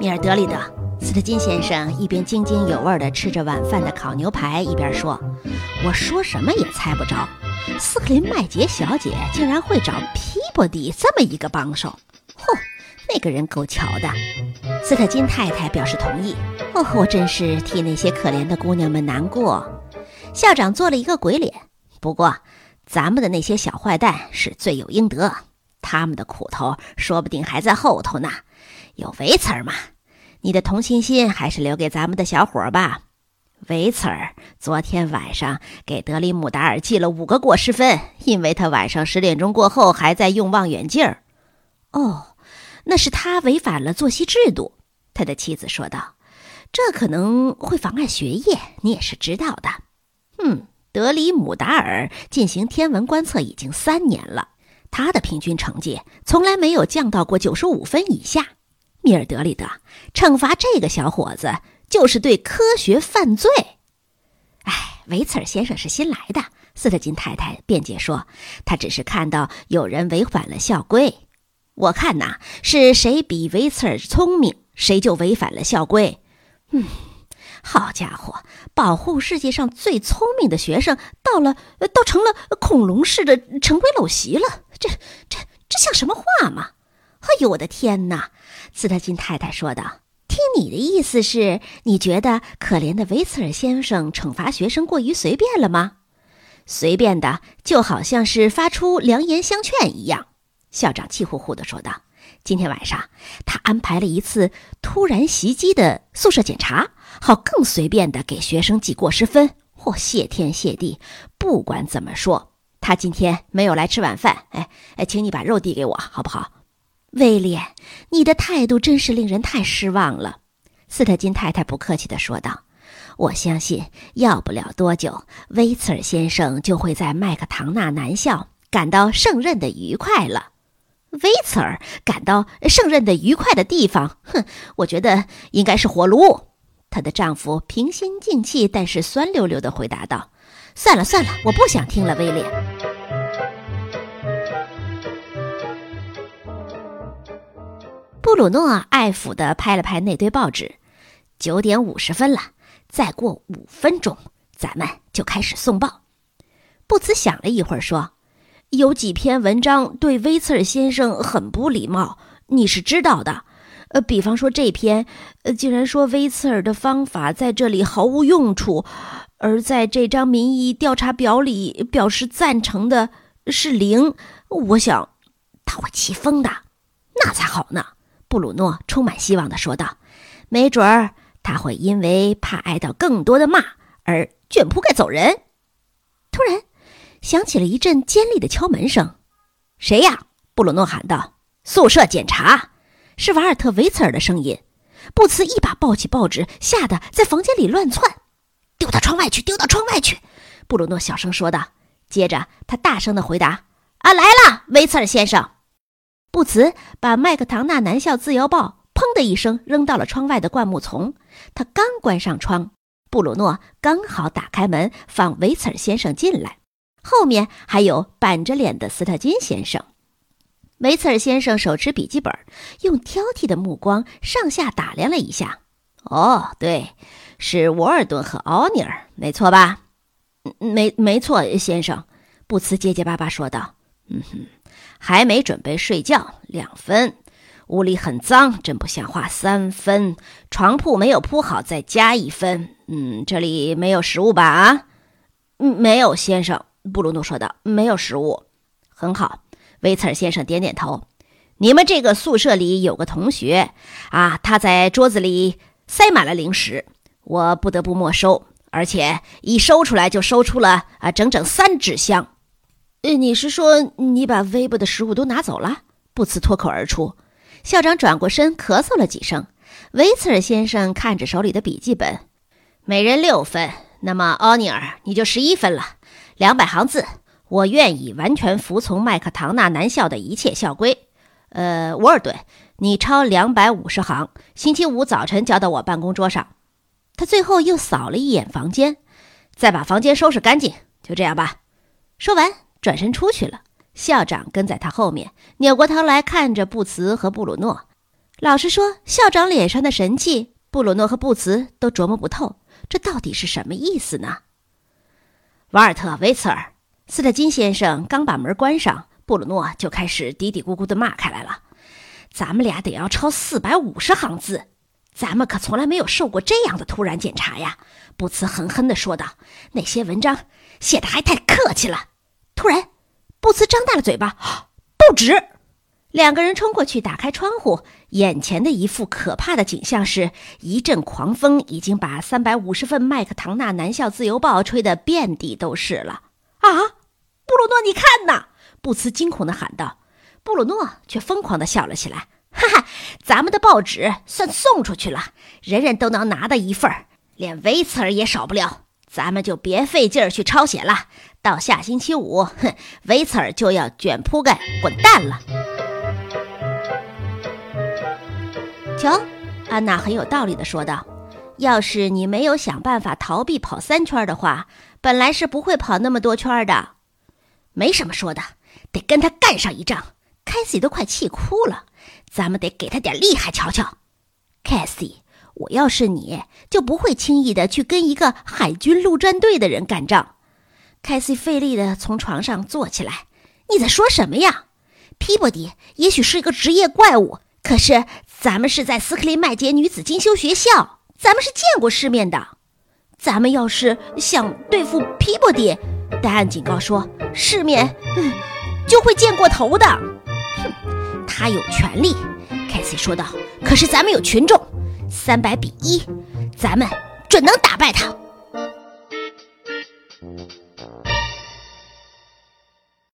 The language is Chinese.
米尔德里德，斯特金先生一边津津有味地吃着晚饭的烤牛排，一边说：“我说什么也猜不着，斯克林麦杰小姐竟然会找皮博迪这么一个帮手。嚯，那个人够巧的。”斯特金太太表示同意。哦，我真是替那些可怜的姑娘们难过。校长做了一个鬼脸。不过，咱们的那些小坏蛋是罪有应得，他们的苦头说不定还在后头呢。有维茨儿吗？你的同情心还是留给咱们的小伙吧。维茨儿昨天晚上给德里姆达尔记了五个过失分，因为他晚上十点钟过后还在用望远镜儿。哦，那是他违反了作息制度。他的妻子说道：“这可能会妨碍学业，你也是知道的。”嗯，德里姆达尔进行天文观测已经三年了，他的平均成绩从来没有降到过九十五分以下。米尔德里德，惩罚这个小伙子就是对科学犯罪。哎，维茨尔先生是新来的，斯特金太太辩解说，他只是看到有人违反了校规。我看呐，是谁比维茨尔聪明，谁就违反了校规。嗯，好家伙，保护世界上最聪明的学生，到了，倒成了恐龙式的陈规陋习了。这、这、这像什么话吗？哎呦，我的天哪！斯特金太太说道：“听你的意思是，你觉得可怜的维茨尔先生惩罚学生过于随便了吗？随便的，就好像是发出良言相劝一样。”校长气呼呼地说道：“今天晚上，他安排了一次突然袭击的宿舍检查，好更随便地给学生记过失分。或谢天谢地，不管怎么说，他今天没有来吃晚饭。哎哎，请你把肉递给我，好不好？”威廉，你的态度真是令人太失望了。”斯特金太太不客气地说道。“我相信，要不了多久，威茨尔先生就会在麦克唐纳男校感到胜任的愉快了。威茨尔感到胜任的愉快的地方，哼，我觉得应该是火炉。”她的丈夫平心静气，但是酸溜溜地回答道：“算了算了，我不想听了，威廉。”布鲁诺爱抚地拍了拍那堆报纸。九点五十分了，再过五分钟，咱们就开始送报。布茨想了一会儿，说：“有几篇文章对威茨尔先生很不礼貌，你是知道的。呃，比方说这篇，呃，竟然说威茨尔的方法在这里毫无用处，而在这张民意调查表里表示赞成的是零。我想他会气疯的，那才好呢。”布鲁诺充满希望地说道：“没准儿他会因为怕挨到更多的骂而卷铺盖走人。”突然，响起了一阵尖利的敲门声。“谁呀？”布鲁诺喊道。“宿舍检查。”是瓦尔特·维茨尔的声音。布茨一把抱起报纸，吓得在房间里乱窜。“丢到窗外去！丢到窗外去！”布鲁诺小声说道。接着，他大声地回答：“啊，来了，维茨尔先生。”布茨把麦克唐纳男校自由报“砰”的一声扔到了窗外的灌木丛。他刚关上窗，布鲁诺刚好打开门放维茨尔先生进来，后面还有板着脸的斯特金先生。维茨尔先生手持笔记本，用挑剔的目光上下打量了一下。“哦，对，是沃尔顿和奥尼尔，没错吧？”“没，没错，先生。”布茨结结巴巴说道。“嗯哼。”还没准备睡觉，两分。屋里很脏，真不像话，三分。床铺没有铺好，再加一分。嗯，这里没有食物吧？啊，嗯，没有，先生。布鲁诺说道：“没有食物。”很好，威茨尔先生点点头。你们这个宿舍里有个同学啊，他在桌子里塞满了零食，我不得不没收，而且一收出来就收出了啊，整整三纸箱。呃，你是说你把微博的食物都拿走了？布茨脱口而出。校长转过身，咳嗽了几声。维茨尔先生看着手里的笔记本，每人六分。那么奥尼尔，你就十一分了。两百行字，我愿意完全服从麦克唐纳男校的一切校规。呃，沃尔顿，你抄两百五十行，星期五早晨交到我办公桌上。他最后又扫了一眼房间，再把房间收拾干净。就这样吧。说完。转身出去了，校长跟在他后面，扭过头来看着布茨和布鲁诺。老实说，校长脸上的神气，布鲁诺和布茨都琢磨不透，这到底是什么意思呢？瓦尔特·维茨尔，斯特金先生刚把门关上，布鲁诺就开始嘀嘀咕咕地骂开来了：“咱们俩得要抄四百五十行字，咱们可从来没有受过这样的突然检查呀！”布茨狠狠地说道：“那些文章写的还太客气了。”突然，布茨张大了嘴巴：“ 不止！”两个人冲过去，打开窗户。眼前的一副可怕的景象是，一阵狂风已经把三百五十份麦克唐纳南校自由报吹得遍地都是了。啊，布鲁诺，你看呐！布茨惊恐地喊道。布鲁诺却疯狂地笑了起来：“哈哈，咱们的报纸算送出去了，人人都能拿到一份连维茨尔也少不了。咱们就别费劲儿去抄写了。到下星期五，哼，维茨尔就要卷铺盖滚蛋了。”瞧，安娜很有道理的说道：“要是你没有想办法逃避跑三圈的话，本来是不会跑那么多圈的。没什么说的，得跟他干上一仗。”凯西都快气哭了，咱们得给他点厉害瞧瞧。凯西，我要是你，就不会轻易的去跟一个海军陆战队的人干仗。凯西费力的从床上坐起来：“你在说什么呀？皮波迪也许是一个职业怪物，可是……”咱们是在斯克林麦杰女子进修学校，咱们是见过世面的。咱们要是想对付皮波迪，戴安警告说，世面嗯就会见过头的。哼，他有权利，凯西说道。可是咱们有群众，三百比一，咱们准能打败他。